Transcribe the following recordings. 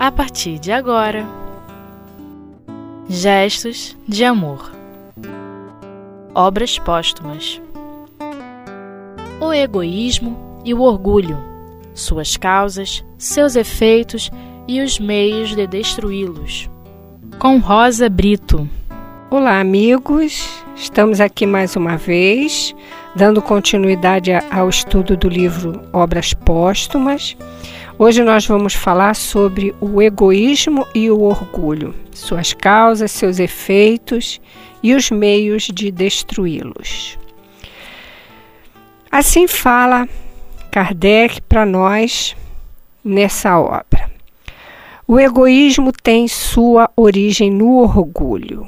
a partir de agora. Gestos de amor. Obras póstumas. O egoísmo e o orgulho, suas causas, seus efeitos e os meios de destruí-los. Com Rosa Brito. Olá, amigos. Estamos aqui mais uma vez, dando continuidade ao estudo do livro Obras Póstumas. Hoje nós vamos falar sobre o egoísmo e o orgulho, suas causas, seus efeitos e os meios de destruí-los. Assim fala Kardec para nós nessa obra. O egoísmo tem sua origem no orgulho.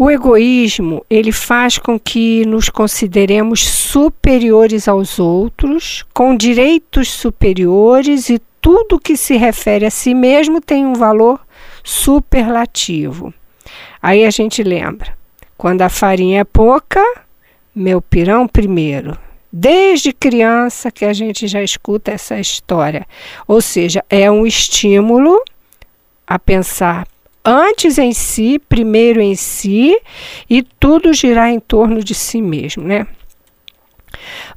O egoísmo, ele faz com que nos consideremos superiores aos outros, com direitos superiores e tudo que se refere a si mesmo tem um valor superlativo. Aí a gente lembra, quando a farinha é pouca, meu pirão primeiro. Desde criança que a gente já escuta essa história. Ou seja, é um estímulo a pensar antes em si, primeiro em si, e tudo girar em torno de si mesmo, né?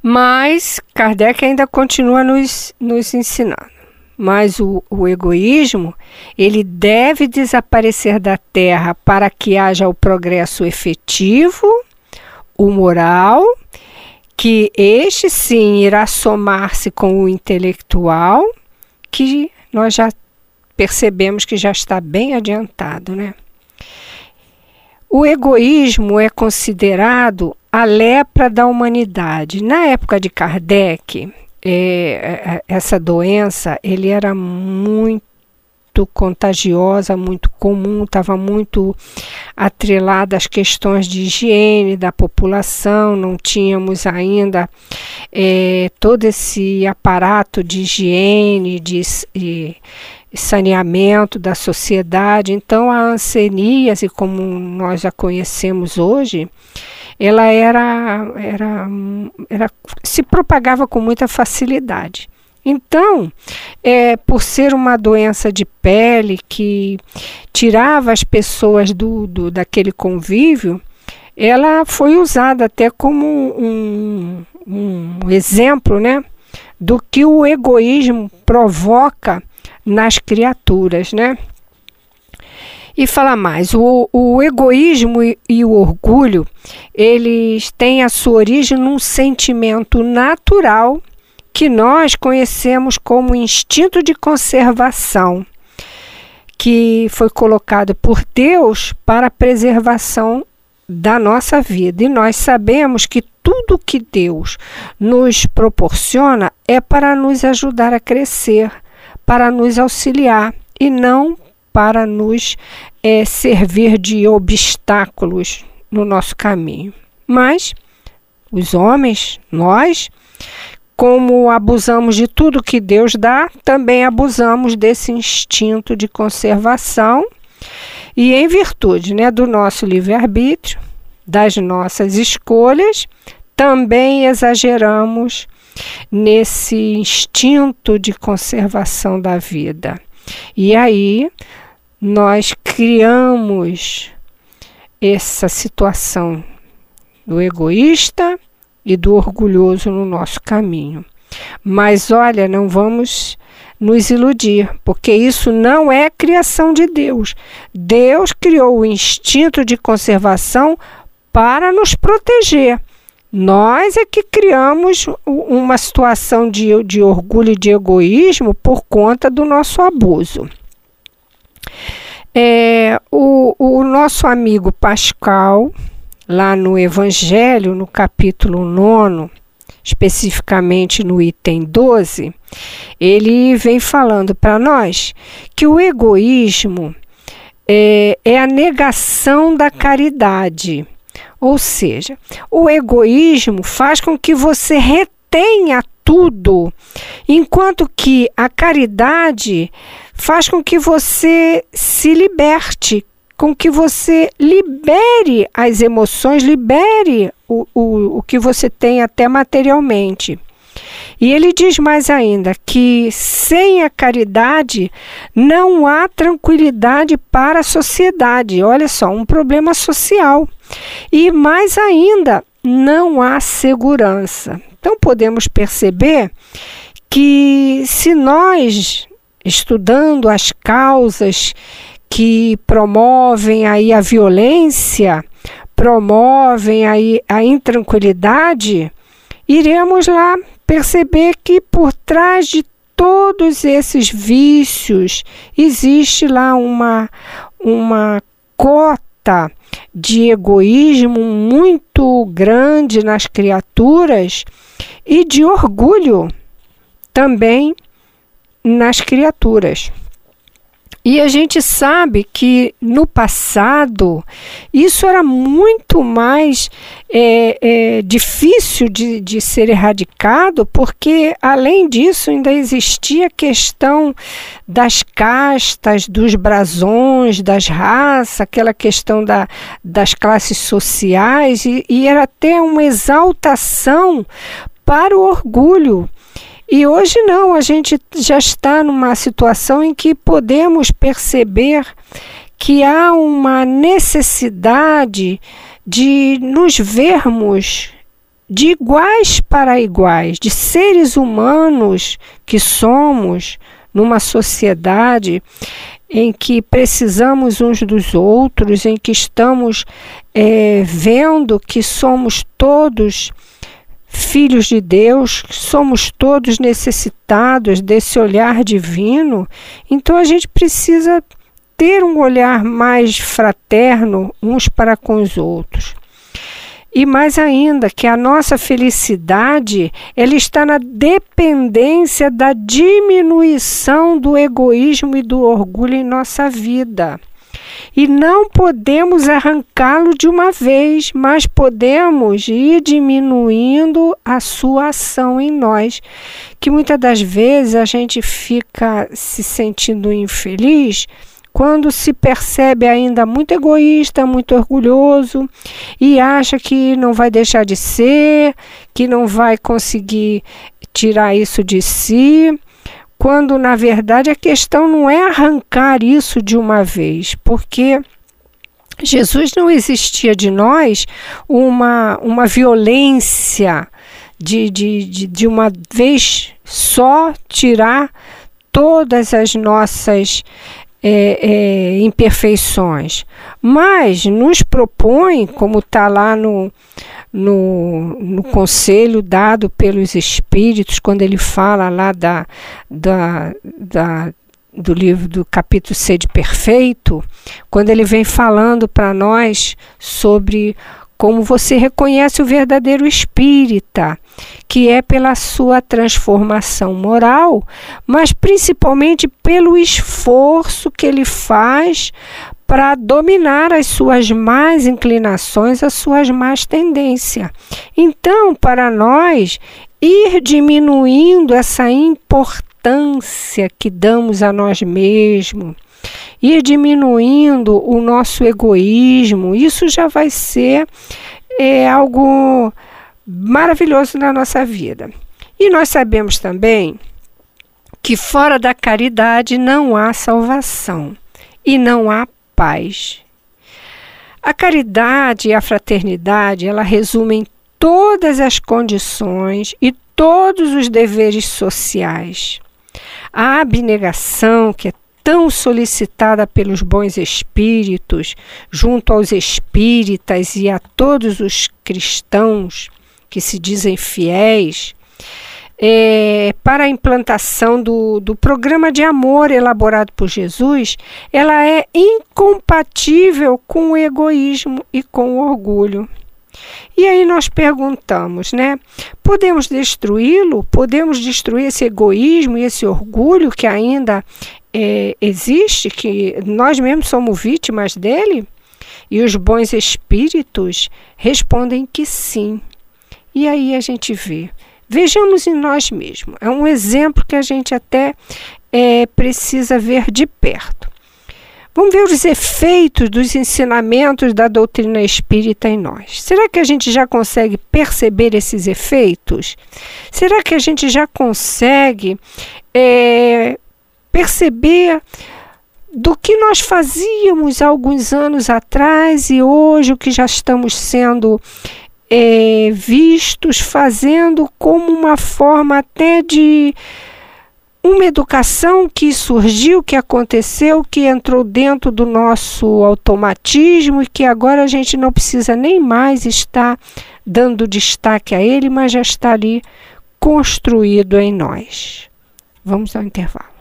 Mas Kardec ainda continua nos, nos ensinando. Mas o, o egoísmo, ele deve desaparecer da Terra para que haja o progresso efetivo, o moral, que este sim irá somar-se com o intelectual, que nós já percebemos que já está bem adiantado, né? O egoísmo é considerado a lepra da humanidade. Na época de Kardec, é, é essa doença ele era muito contagiosa, muito comum, estava muito atrelada às questões de higiene da população, não tínhamos ainda é, todo esse aparato de higiene, de, de saneamento da sociedade. Então, a anseníase, como nós já conhecemos hoje, ela era, era, era se propagava com muita facilidade. Então, é, por ser uma doença de pele que tirava as pessoas do, do daquele convívio, ela foi usada até como um, um exemplo né, do que o egoísmo provoca nas criaturas, né? E fala mais, o, o egoísmo e, e, o orgulho, eles têm a sua origem num sentimento natural que nós conhecemos como instinto de conservação, que foi colocado por Deus para a preservação da nossa vida. E nós sabemos que tudo que Deus nos proporciona é para nos ajudar a crescer, para nos auxiliar e não para nos é, servir de obstáculos no nosso caminho. Mas os homens, nós, como abusamos de tudo que Deus dá, também abusamos desse instinto de conservação e em virtude né, do nosso livre-arbítrio, das nossas escolhas, também exageramos nesse instinto de conservação da vida. E aí nós criamos essa situação do egoísta e do orgulhoso no nosso caminho. Mas olha, não vamos nos iludir, porque isso não é criação de Deus. Deus criou o instinto de conservação para nos proteger. Nós é que criamos uma situação de, de orgulho e de egoísmo por conta do nosso abuso. É, o, o nosso amigo Pascal, lá no Evangelho, no capítulo 9, especificamente no item 12, ele vem falando para nós que o egoísmo é, é a negação da caridade. Ou seja, o egoísmo faz com que você retenha tudo, enquanto que a caridade faz com que você se liberte, com que você libere as emoções, libere o, o, o que você tem até materialmente. E ele diz mais ainda que sem a caridade não há tranquilidade para a sociedade. Olha só, um problema social. E mais ainda, não há segurança. Então podemos perceber que se nós estudando as causas que promovem aí a violência, promovem aí a intranquilidade, iremos lá perceber que por trás de todos esses vícios existe lá uma uma cota de egoísmo muito grande nas criaturas e de orgulho também nas criaturas. E a gente sabe que no passado isso era muito mais é, é, difícil de, de ser erradicado, porque além disso ainda existia a questão das castas, dos brasões, das raças, aquela questão da, das classes sociais, e, e era até uma exaltação para o orgulho e hoje não, a gente já está numa situação em que podemos perceber que há uma necessidade de nos vermos de iguais para iguais, de seres humanos que somos numa sociedade em que precisamos uns dos outros, em que estamos é, vendo que somos todos filhos de Deus, somos todos necessitados desse olhar divino, então a gente precisa ter um olhar mais fraterno uns para com os outros. E mais ainda, que a nossa felicidade ela está na dependência da diminuição do egoísmo e do orgulho em nossa vida e não podemos arrancá-lo de uma vez, mas podemos ir diminuindo a sua ação em nós, que muitas das vezes a gente fica se sentindo infeliz quando se percebe ainda muito egoísta, muito orgulhoso e acha que não vai deixar de ser, que não vai conseguir tirar isso de si quando na verdade a questão não é arrancar isso de uma vez, porque Jesus não existia de nós uma, uma violência de, de, de, de uma vez só tirar todas as nossas é, é, imperfeições, mas nos propõe, como está lá no, no, no conselho dado pelos espíritos, quando ele fala lá da, da, da do livro do capítulo Sede Perfeito, quando ele vem falando para nós sobre como você reconhece o verdadeiro espírita, que é pela sua transformação moral, mas principalmente pelo esforço que ele faz para dominar as suas más inclinações, as suas más tendências. Então, para nós, ir diminuindo essa importância que damos a nós mesmos, ir diminuindo o nosso egoísmo, isso já vai ser é, algo maravilhoso na nossa vida. E nós sabemos também que fora da caridade não há salvação e não há paz. A caridade e a fraternidade, ela resumem todas as condições e todos os deveres sociais. A abnegação, que é tão solicitada pelos bons espíritos, junto aos espíritas e a todos os cristãos que se dizem fiéis, é, para a implantação do, do programa de amor elaborado por Jesus, ela é incompatível com o egoísmo e com o orgulho. E aí nós perguntamos, né? Podemos destruí-lo? Podemos destruir esse egoísmo e esse orgulho que ainda é, existe, que nós mesmos somos vítimas dele? E os bons espíritos respondem que sim. E aí a gente vê Vejamos em nós mesmos. É um exemplo que a gente até é, precisa ver de perto. Vamos ver os efeitos dos ensinamentos da doutrina espírita em nós. Será que a gente já consegue perceber esses efeitos? Será que a gente já consegue é, perceber do que nós fazíamos alguns anos atrás e hoje o que já estamos sendo é, vistos fazendo como uma forma até de uma educação que surgiu, que aconteceu, que entrou dentro do nosso automatismo e que agora a gente não precisa nem mais estar dando destaque a ele, mas já está ali construído em nós. Vamos ao intervalo.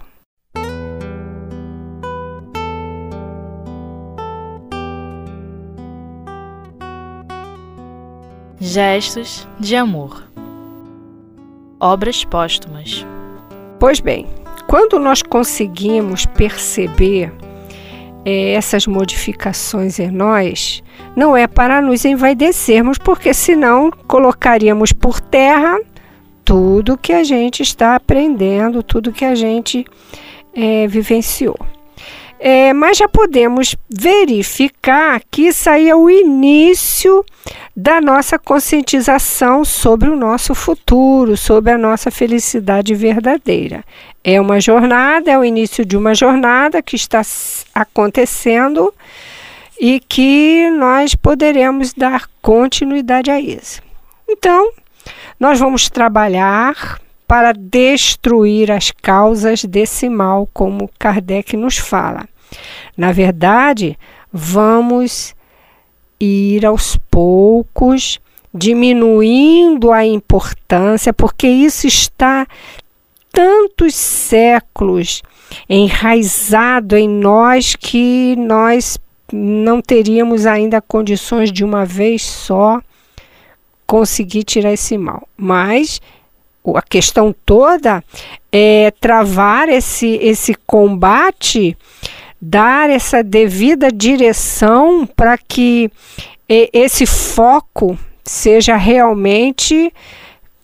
Gestos de amor. Obras póstumas. Pois bem, quando nós conseguimos perceber é, essas modificações em nós, não é para nos envaidecermos, porque senão colocaríamos por terra tudo que a gente está aprendendo, tudo que a gente é, vivenciou. É, mas já podemos verificar que isso aí é o início da nossa conscientização sobre o nosso futuro, sobre a nossa felicidade verdadeira. É uma jornada, é o início de uma jornada que está acontecendo e que nós poderemos dar continuidade a isso. Então, nós vamos trabalhar para destruir as causas desse mal, como Kardec nos fala. Na verdade, vamos ir aos poucos diminuindo a importância, porque isso está tantos séculos enraizado em nós que nós não teríamos ainda condições de uma vez só conseguir tirar esse mal. Mas a questão toda é travar esse, esse combate, dar essa devida direção para que esse foco seja realmente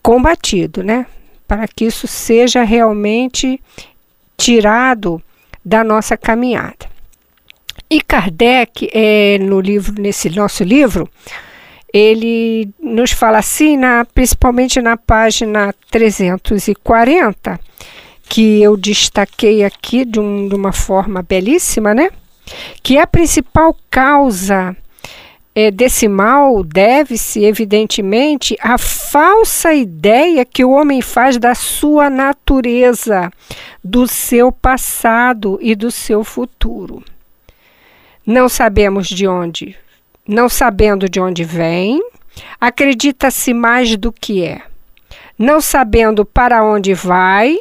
combatido, né? Para que isso seja realmente tirado da nossa caminhada. E Kardec, é, no livro, nesse nosso livro, ele nos fala assim, na, principalmente na página 340, que eu destaquei aqui de, um, de uma forma belíssima, né? Que a principal causa é, desse mal deve-se, evidentemente, à falsa ideia que o homem faz da sua natureza, do seu passado e do seu futuro. Não sabemos de onde não sabendo de onde vem, acredita-se mais do que é. Não sabendo para onde vai,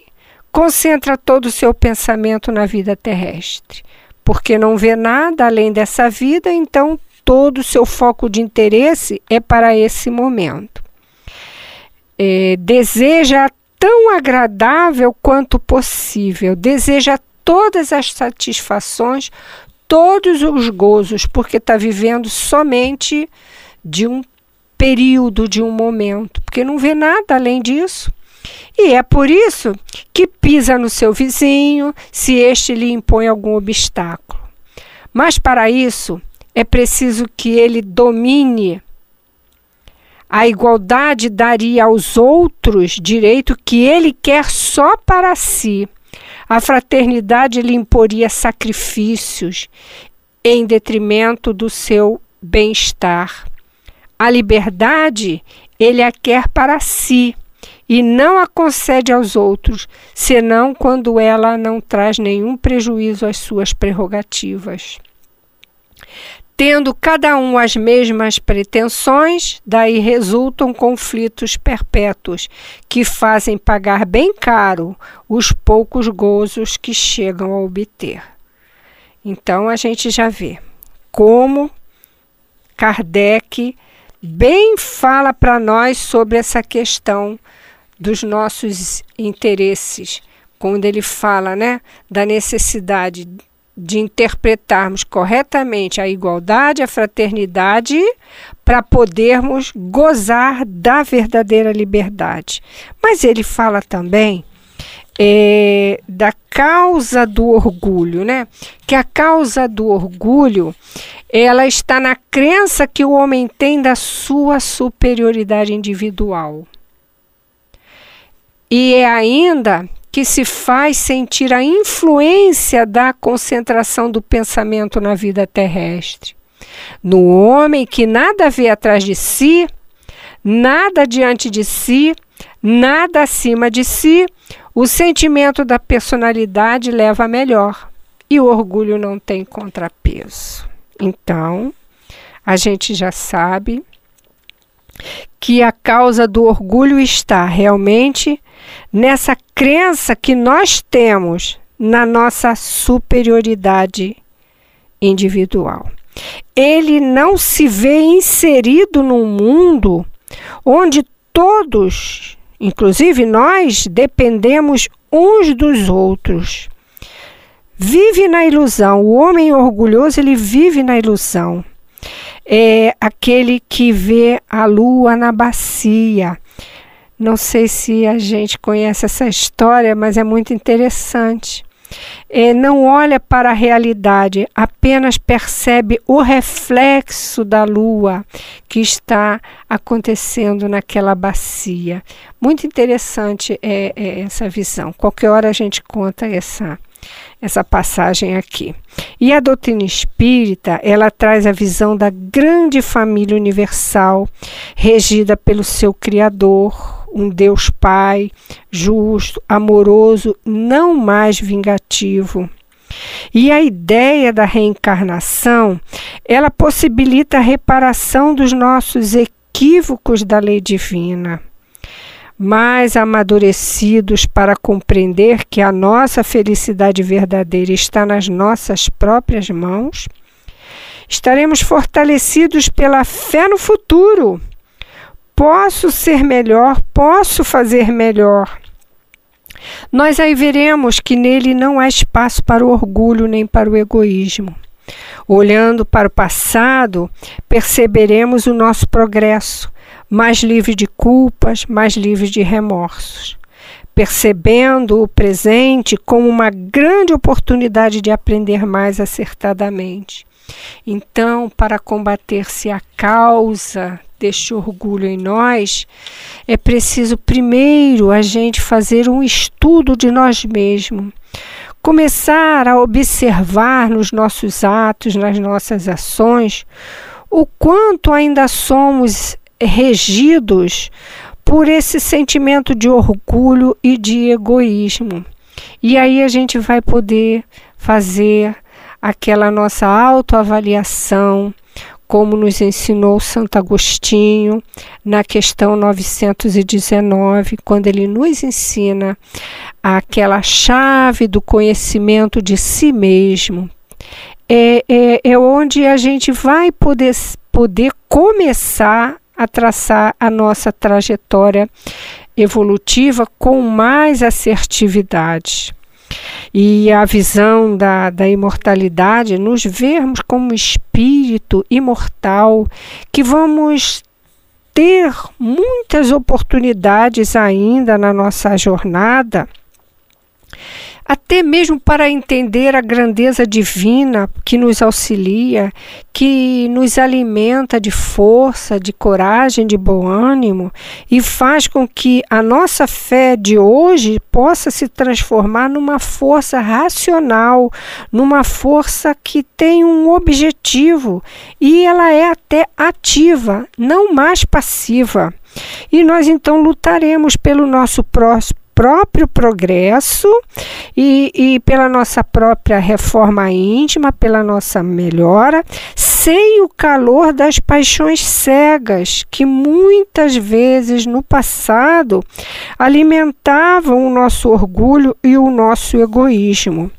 concentra todo o seu pensamento na vida terrestre. Porque não vê nada além dessa vida, então todo o seu foco de interesse é para esse momento. É, deseja tão agradável quanto possível, deseja todas as satisfações, todos os gozos, porque está vivendo somente de um período, de um momento, porque não vê nada além disso. E é por isso que pisa no seu vizinho se este lhe impõe algum obstáculo. Mas para isso é preciso que ele domine. A igualdade daria aos outros direito que ele quer só para si a fraternidade lhe imporia sacrifícios em detrimento do seu bem-estar. A liberdade ele a quer para si e não a concede aos outros, senão quando ela não traz nenhum prejuízo às suas prerrogativas. Tendo cada um as mesmas pretensões, daí resultam conflitos perpétuos que fazem pagar bem caro os poucos gozos que chegam a obter. Então a gente já vê como Kardec bem fala para nós sobre essa questão dos nossos interesses, quando ele fala, né, da necessidade de interpretarmos corretamente a igualdade, a fraternidade, para podermos gozar da verdadeira liberdade. Mas ele fala também é, da causa do orgulho, né? Que a causa do orgulho ela está na crença que o homem tem da sua superioridade individual. E é ainda que se faz sentir a influência da concentração do pensamento na vida terrestre. No homem que nada vê atrás de si, nada diante de si, nada acima de si, o sentimento da personalidade leva a melhor e o orgulho não tem contrapeso. Então, a gente já sabe que a causa do orgulho está realmente nessa crença que nós temos na nossa superioridade individual. Ele não se vê inserido num mundo onde todos, inclusive nós, dependemos uns dos outros. Vive na ilusão. O homem orgulhoso, ele vive na ilusão. É aquele que vê a lua na bacia. Não sei se a gente conhece essa história, mas é muito interessante é, não olha para a realidade, apenas percebe o reflexo da lua que está acontecendo naquela bacia. Muito interessante é, é essa visão. Qualquer hora a gente conta essa essa passagem aqui. E a doutrina espírita, ela traz a visão da grande família universal, regida pelo seu Criador, um Deus Pai, justo, amoroso, não mais vingativo. E a ideia da reencarnação, ela possibilita a reparação dos nossos equívocos da lei divina. Mais amadurecidos para compreender que a nossa felicidade verdadeira está nas nossas próprias mãos, estaremos fortalecidos pela fé no futuro posso ser melhor, posso fazer melhor. Nós aí veremos que nele não há espaço para o orgulho nem para o egoísmo. Olhando para o passado, perceberemos o nosso progresso, mais livre de culpas, mais livre de remorsos. Percebendo o presente como uma grande oportunidade de aprender mais acertadamente. Então, para combater-se a causa deste orgulho em nós, é preciso primeiro a gente fazer um estudo de nós mesmos. Começar a observar nos nossos atos, nas nossas ações, o quanto ainda somos regidos por esse sentimento de orgulho e de egoísmo. E aí a gente vai poder fazer aquela nossa autoavaliação, como nos ensinou Santo Agostinho na questão 919, quando ele nos ensina aquela chave do conhecimento de si mesmo. É, é, é onde a gente vai poder, poder começar a traçar a nossa trajetória evolutiva com mais assertividade e a visão da, da imortalidade, nos vermos como espírito imortal, que vamos ter muitas oportunidades ainda na nossa jornada até mesmo para entender a grandeza divina que nos auxilia, que nos alimenta de força, de coragem, de bom ânimo e faz com que a nossa fé de hoje possa se transformar numa força racional, numa força que tem um objetivo e ela é até ativa, não mais passiva. E nós então lutaremos pelo nosso próximo próprio progresso e, e pela nossa própria reforma íntima, pela nossa melhora, sem o calor das paixões cegas que muitas vezes no passado alimentavam o nosso orgulho e o nosso egoísmo.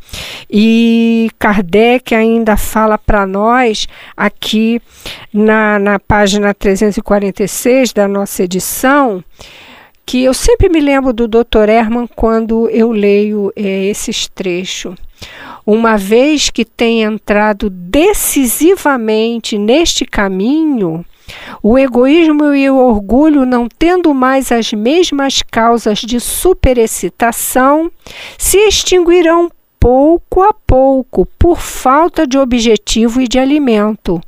E Kardec ainda fala para nós aqui na, na página 346 da nossa edição que eu sempre me lembro do Dr. Herman quando eu leio é, esses trechos. Uma vez que tem entrado decisivamente neste caminho, O egoísmo e o orgulho, não tendo mais as mesmas causas de superexcitação, se extinguirão pouco a pouco por falta de objetivo e de alimento.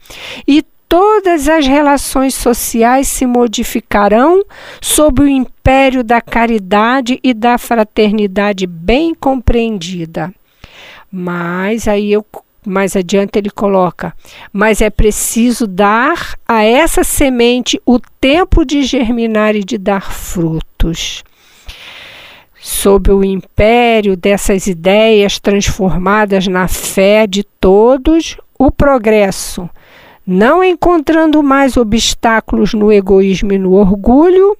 E todas as relações sociais se modificarão sob o império da caridade e da fraternidade bem compreendida. Mas aí eu mais adiante ele coloca: mas é preciso dar a essa semente o tempo de germinar e de dar frutos. Sob o império dessas ideias transformadas na fé de todos, o progresso, não encontrando mais obstáculos no egoísmo e no orgulho,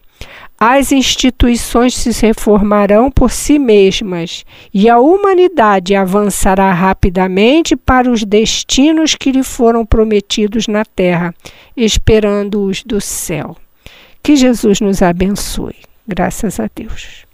as instituições se reformarão por si mesmas e a humanidade avançará rapidamente para os destinos que lhe foram prometidos na terra, esperando-os do céu. Que Jesus nos abençoe. Graças a Deus.